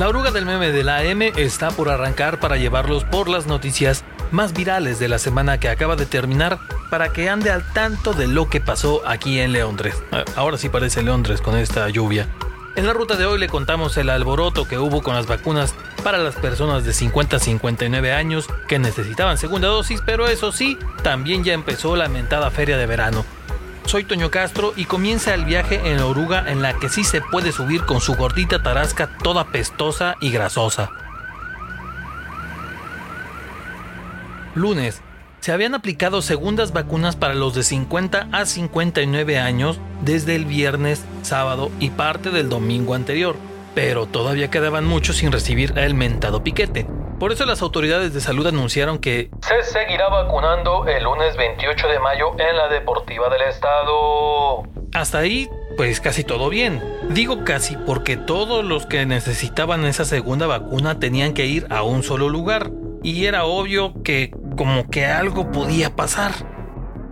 La oruga del meme de la AM está por arrancar para llevarlos por las noticias más virales de la semana que acaba de terminar para que ande al tanto de lo que pasó aquí en Londres. Ah, ahora sí parece Londres con esta lluvia. En la ruta de hoy le contamos el alboroto que hubo con las vacunas para las personas de 50 a 59 años que necesitaban segunda dosis, pero eso sí, también ya empezó la mentada feria de verano. Soy Toño Castro y comienza el viaje en la oruga en la que sí se puede subir con su gordita tarasca toda pestosa y grasosa. Lunes. Se habían aplicado segundas vacunas para los de 50 a 59 años desde el viernes, sábado y parte del domingo anterior, pero todavía quedaban muchos sin recibir el mentado piquete. Por eso las autoridades de salud anunciaron que se seguirá vacunando el lunes 28 de mayo en la Deportiva del Estado. Hasta ahí, pues casi todo bien. Digo casi porque todos los que necesitaban esa segunda vacuna tenían que ir a un solo lugar. Y era obvio que como que algo podía pasar.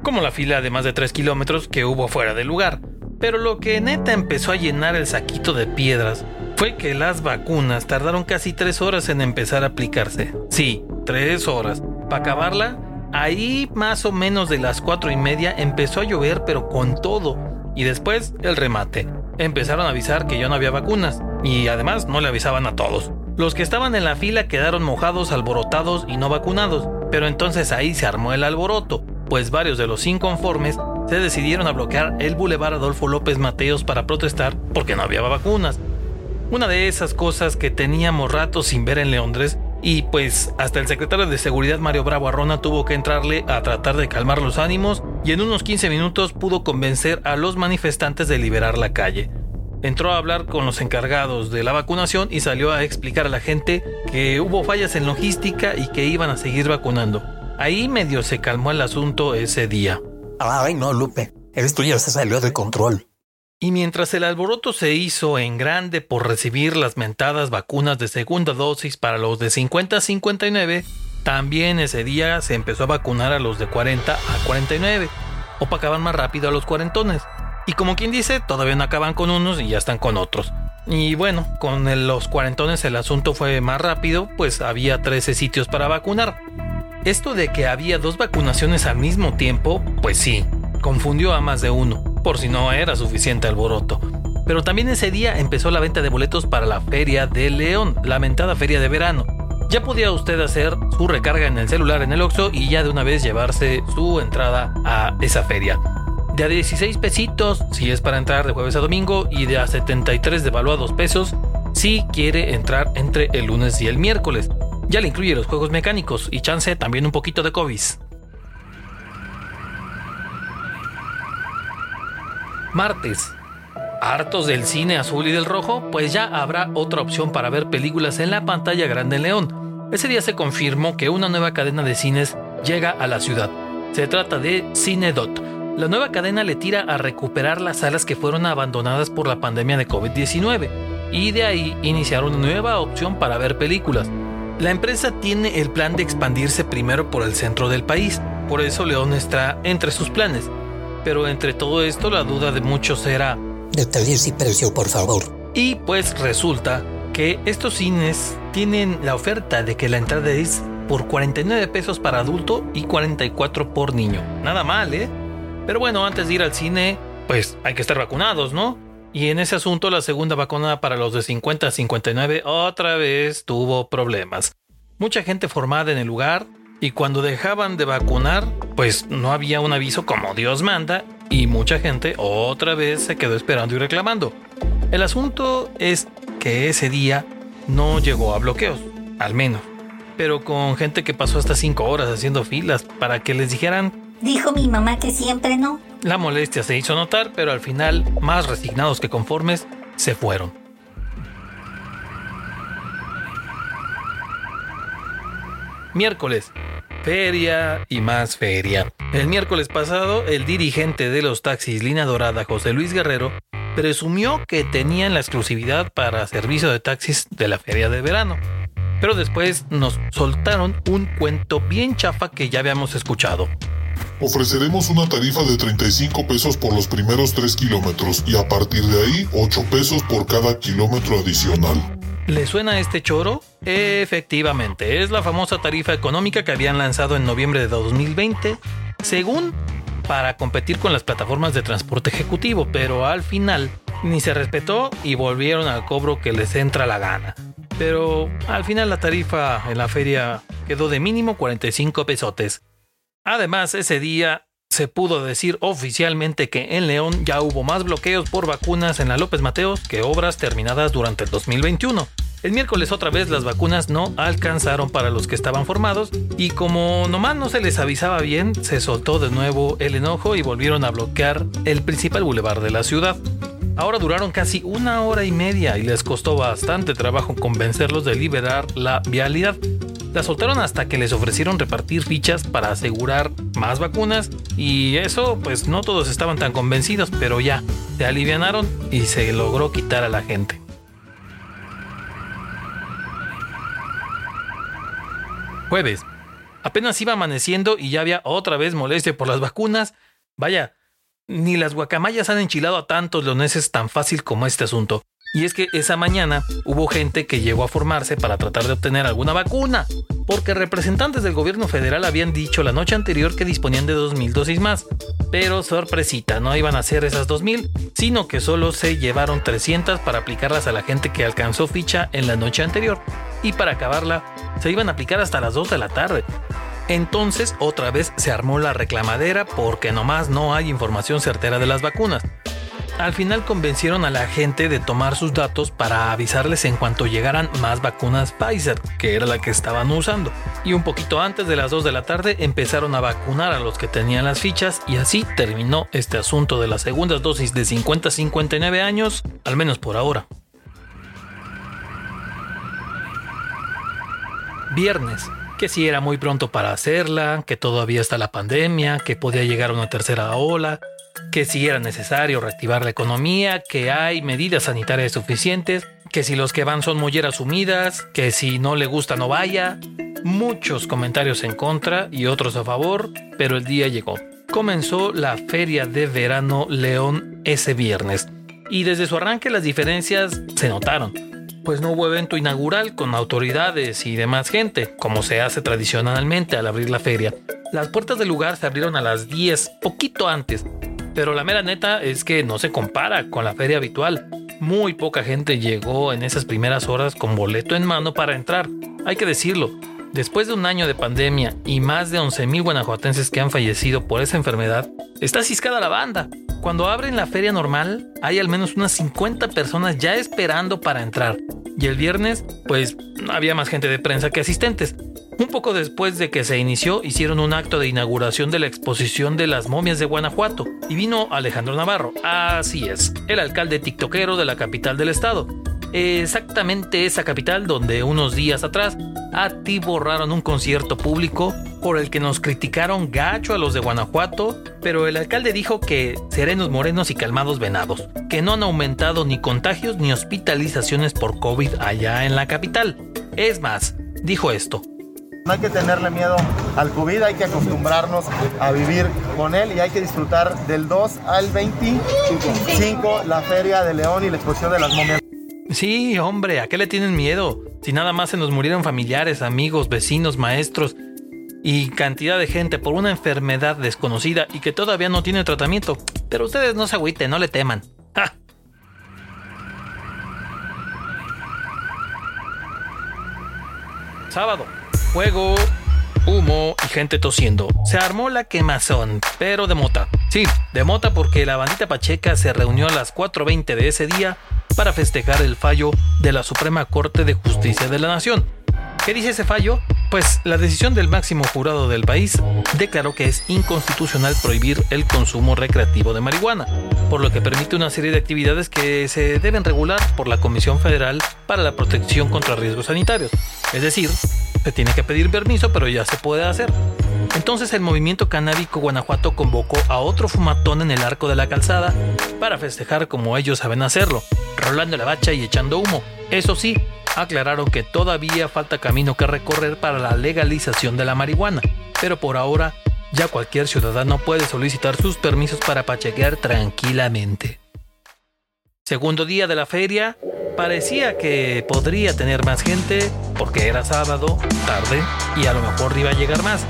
Como la fila de más de 3 kilómetros que hubo fuera del lugar. Pero lo que neta empezó a llenar el saquito de piedras fue que las vacunas tardaron casi tres horas en empezar a aplicarse. Sí, tres horas. Para acabarla, ahí más o menos de las cuatro y media empezó a llover, pero con todo. Y después el remate. Empezaron a avisar que ya no había vacunas. Y además no le avisaban a todos. Los que estaban en la fila quedaron mojados, alborotados y no vacunados. Pero entonces ahí se armó el alboroto, pues varios de los inconformes se decidieron a bloquear el Boulevard Adolfo López Mateos para protestar porque no había vacunas. Una de esas cosas que teníamos rato sin ver en Londres y pues hasta el secretario de Seguridad Mario Bravo Arrona tuvo que entrarle a tratar de calmar los ánimos y en unos 15 minutos pudo convencer a los manifestantes de liberar la calle. Entró a hablar con los encargados de la vacunación y salió a explicar a la gente que hubo fallas en logística y que iban a seguir vacunando. Ahí medio se calmó el asunto ese día. Ay, no, Lupe, esto ya se salió de control. Y mientras el alboroto se hizo en grande por recibir las mentadas vacunas de segunda dosis para los de 50 a 59, también ese día se empezó a vacunar a los de 40 a 49, o para acabar más rápido a los cuarentones. Y como quien dice, todavía no acaban con unos y ya están con otros. Y bueno, con los cuarentones el asunto fue más rápido, pues había 13 sitios para vacunar. Esto de que había dos vacunaciones al mismo tiempo, pues sí, confundió a más de uno por si no era suficiente alboroto. Pero también ese día empezó la venta de boletos para la Feria de León, lamentada feria de verano. Ya podía usted hacer su recarga en el celular en el Oxxo y ya de una vez llevarse su entrada a esa feria. De a 16 pesitos si es para entrar de jueves a domingo y de a 73 devaluados pesos si quiere entrar entre el lunes y el miércoles. Ya le incluye los juegos mecánicos y chance también un poquito de COVID. Martes. ¿Hartos del cine azul y del rojo? Pues ya habrá otra opción para ver películas en la pantalla grande en León. Ese día se confirmó que una nueva cadena de cines llega a la ciudad. Se trata de Cinedot. La nueva cadena le tira a recuperar las salas que fueron abandonadas por la pandemia de COVID-19 y de ahí iniciar una nueva opción para ver películas. La empresa tiene el plan de expandirse primero por el centro del país, por eso León está entre sus planes pero entre todo esto la duda de muchos era... Detalles y precio, por favor. Y pues resulta que estos cines tienen la oferta de que la entrada es por 49 pesos para adulto y 44 por niño. Nada mal, ¿eh? Pero bueno, antes de ir al cine, pues hay que estar vacunados, ¿no? Y en ese asunto la segunda vacuna para los de 50 a 59 otra vez tuvo problemas. Mucha gente formada en el lugar y cuando dejaban de vacunar, pues no había un aviso como Dios manda y mucha gente otra vez se quedó esperando y reclamando. El asunto es que ese día no llegó a bloqueos, al menos, pero con gente que pasó hasta 5 horas haciendo filas para que les dijeran... Dijo mi mamá que siempre no. La molestia se hizo notar, pero al final, más resignados que conformes, se fueron. Miércoles, feria y más feria. El miércoles pasado, el dirigente de los taxis Línea Dorada, José Luis Guerrero, presumió que tenían la exclusividad para servicio de taxis de la feria de verano. Pero después nos soltaron un cuento bien chafa que ya habíamos escuchado. Ofreceremos una tarifa de 35 pesos por los primeros 3 kilómetros y a partir de ahí 8 pesos por cada kilómetro adicional. ¿Le suena este choro? Efectivamente, es la famosa tarifa económica que habían lanzado en noviembre de 2020, según para competir con las plataformas de transporte ejecutivo, pero al final ni se respetó y volvieron al cobro que les entra la gana. Pero al final la tarifa en la feria quedó de mínimo 45 pesotes. Además, ese día se pudo decir oficialmente que en León ya hubo más bloqueos por vacunas en la López Mateos que obras terminadas durante el 2021. El miércoles otra vez las vacunas no alcanzaron para los que estaban formados y como nomás no se les avisaba bien, se soltó de nuevo el enojo y volvieron a bloquear el principal bulevar de la ciudad. Ahora duraron casi una hora y media y les costó bastante trabajo convencerlos de liberar la vialidad. La soltaron hasta que les ofrecieron repartir fichas para asegurar más vacunas y eso pues no todos estaban tan convencidos, pero ya, se alivianaron y se logró quitar a la gente. Jueves. Apenas iba amaneciendo y ya había otra vez molestia por las vacunas. Vaya, ni las guacamayas han enchilado a tantos leoneses tan fácil como este asunto. Y es que esa mañana hubo gente que llegó a formarse para tratar de obtener alguna vacuna, porque representantes del gobierno federal habían dicho la noche anterior que disponían de 2.000 dosis más. Pero sorpresita, no iban a ser esas 2.000, sino que solo se llevaron 300 para aplicarlas a la gente que alcanzó ficha en la noche anterior. Y para acabarla, se iban a aplicar hasta las 2 de la tarde. Entonces otra vez se armó la reclamadera porque nomás no hay información certera de las vacunas. Al final convencieron a la gente de tomar sus datos para avisarles en cuanto llegaran más vacunas Pfizer, que era la que estaban usando. Y un poquito antes de las 2 de la tarde empezaron a vacunar a los que tenían las fichas y así terminó este asunto de las segundas dosis de 50 a 59 años, al menos por ahora. Viernes, que si era muy pronto para hacerla, que todavía está la pandemia, que podía llegar una tercera ola, que si era necesario reactivar la economía, que hay medidas sanitarias suficientes, que si los que van son molleras humidas, que si no le gusta no vaya. Muchos comentarios en contra y otros a favor, pero el día llegó. Comenzó la Feria de Verano León ese viernes y desde su arranque las diferencias se notaron pues no hubo evento inaugural con autoridades y demás gente, como se hace tradicionalmente al abrir la feria. Las puertas del lugar se abrieron a las 10, poquito antes, pero la mera neta es que no se compara con la feria habitual. Muy poca gente llegó en esas primeras horas con boleto en mano para entrar, hay que decirlo. Después de un año de pandemia y más de 11.000 guanajuatenses que han fallecido por esa enfermedad, está ciscada la banda. Cuando abren la feria normal, hay al menos unas 50 personas ya esperando para entrar. Y el viernes, pues había más gente de prensa que asistentes. Un poco después de que se inició, hicieron un acto de inauguración de la exposición de las momias de Guanajuato y vino Alejandro Navarro. Así es, el alcalde tiktokero de la capital del estado. Exactamente esa capital donde unos días atrás atiborraron un concierto público por el que nos criticaron gacho a los de Guanajuato, pero el alcalde dijo que serenos morenos y calmados venados, que no han aumentado ni contagios ni hospitalizaciones por COVID allá en la capital. Es más, dijo esto. No hay que tenerle miedo al COVID, hay que acostumbrarnos a vivir con él y hay que disfrutar del 2 al 25 la Feria de León y la exposición de las momias. Sí, hombre, ¿a qué le tienen miedo? Si nada más se nos murieron familiares, amigos, vecinos, maestros y cantidad de gente por una enfermedad desconocida y que todavía no tiene tratamiento. Pero ustedes no se agüiten, no le teman. Sábado. Fuego, humo y gente tosiendo. Se armó la quemazón, pero de mota. Sí, de mota porque la bandita Pacheca se reunió a las 4.20 de ese día para festejar el fallo de la Suprema Corte de Justicia de la Nación. ¿Qué dice ese fallo? Pues la decisión del máximo jurado del país declaró que es inconstitucional prohibir el consumo recreativo de marihuana, por lo que permite una serie de actividades que se deben regular por la Comisión Federal para la Protección contra Riesgos Sanitarios. Es decir, se tiene que pedir permiso, pero ya se puede hacer. Entonces el movimiento canábico Guanajuato convocó a otro fumatón en el arco de la calzada para festejar como ellos saben hacerlo, rolando la bacha y echando humo. Eso sí, aclararon que todavía falta camino que recorrer para la legalización de la marihuana, pero por ahora ya cualquier ciudadano puede solicitar sus permisos para pachequear tranquilamente. Segundo día de la feria, parecía que podría tener más gente porque era sábado, tarde y a lo mejor iba a llegar más.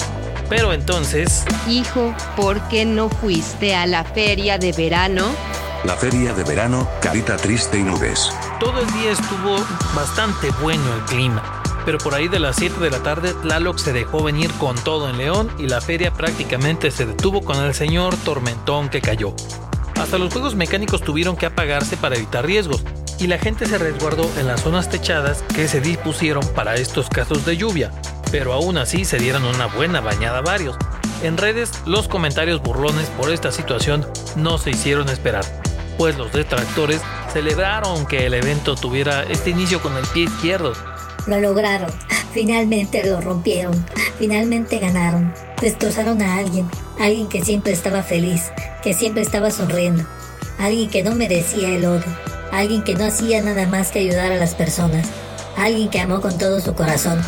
Pero entonces... Hijo, ¿por qué no fuiste a la feria de verano? La feria de verano, carita triste y nubes. Todo el día estuvo bastante bueno el clima, pero por ahí de las 7 de la tarde Tlaloc se dejó venir con todo en León y la feria prácticamente se detuvo con el señor tormentón que cayó. Hasta los juegos mecánicos tuvieron que apagarse para evitar riesgos, y la gente se resguardó en las zonas techadas que se dispusieron para estos casos de lluvia, pero aún así se dieron una buena bañada varios. En redes, los comentarios burlones por esta situación no se hicieron esperar, pues los detractores celebraron que el evento tuviera este inicio con el pie izquierdo. Lo lograron. Finalmente lo rompieron. Finalmente ganaron. Destrozaron a alguien. Alguien que siempre estaba feliz. Que siempre estaba sonriendo. Alguien que no merecía el odio. Alguien que no hacía nada más que ayudar a las personas. Alguien que amó con todo su corazón.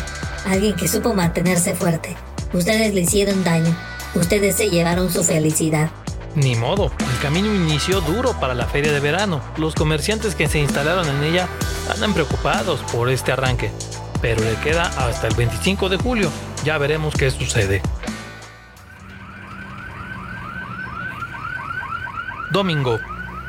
Alguien que supo mantenerse fuerte. Ustedes le hicieron daño. Ustedes se llevaron su felicidad. Ni modo, el camino inició duro para la feria de verano. Los comerciantes que se instalaron en ella andan preocupados por este arranque, pero le queda hasta el 25 de julio. Ya veremos qué sucede. Domingo.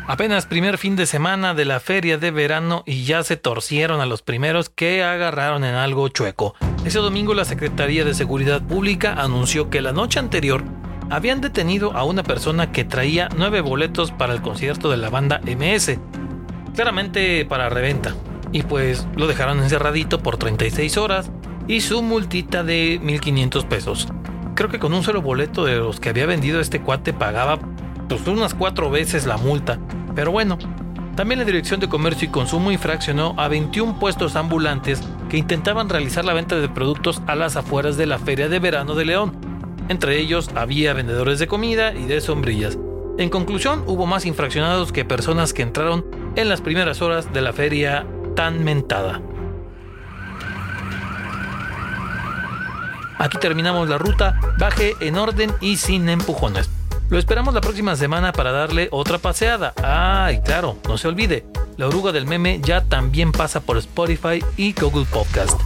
Apenas primer fin de semana de la feria de verano y ya se torcieron a los primeros que agarraron en algo chueco. Ese domingo la Secretaría de Seguridad Pública anunció que la noche anterior habían detenido a una persona que traía nueve boletos para el concierto de la banda MS, claramente para reventa, y pues lo dejaron encerradito por 36 horas y su multita de 1500 pesos. Creo que con un solo boleto de los que había vendido este cuate pagaba pues unas cuatro veces la multa, pero bueno. También la Dirección de Comercio y Consumo infraccionó a 21 puestos ambulantes que intentaban realizar la venta de productos a las afueras de la Feria de Verano de León, entre ellos había vendedores de comida y de sombrillas. En conclusión, hubo más infraccionados que personas que entraron en las primeras horas de la feria tan mentada. Aquí terminamos la ruta, baje en orden y sin empujones. Lo esperamos la próxima semana para darle otra paseada. Ah, claro, no se olvide, la oruga del meme ya también pasa por Spotify y Google Podcast.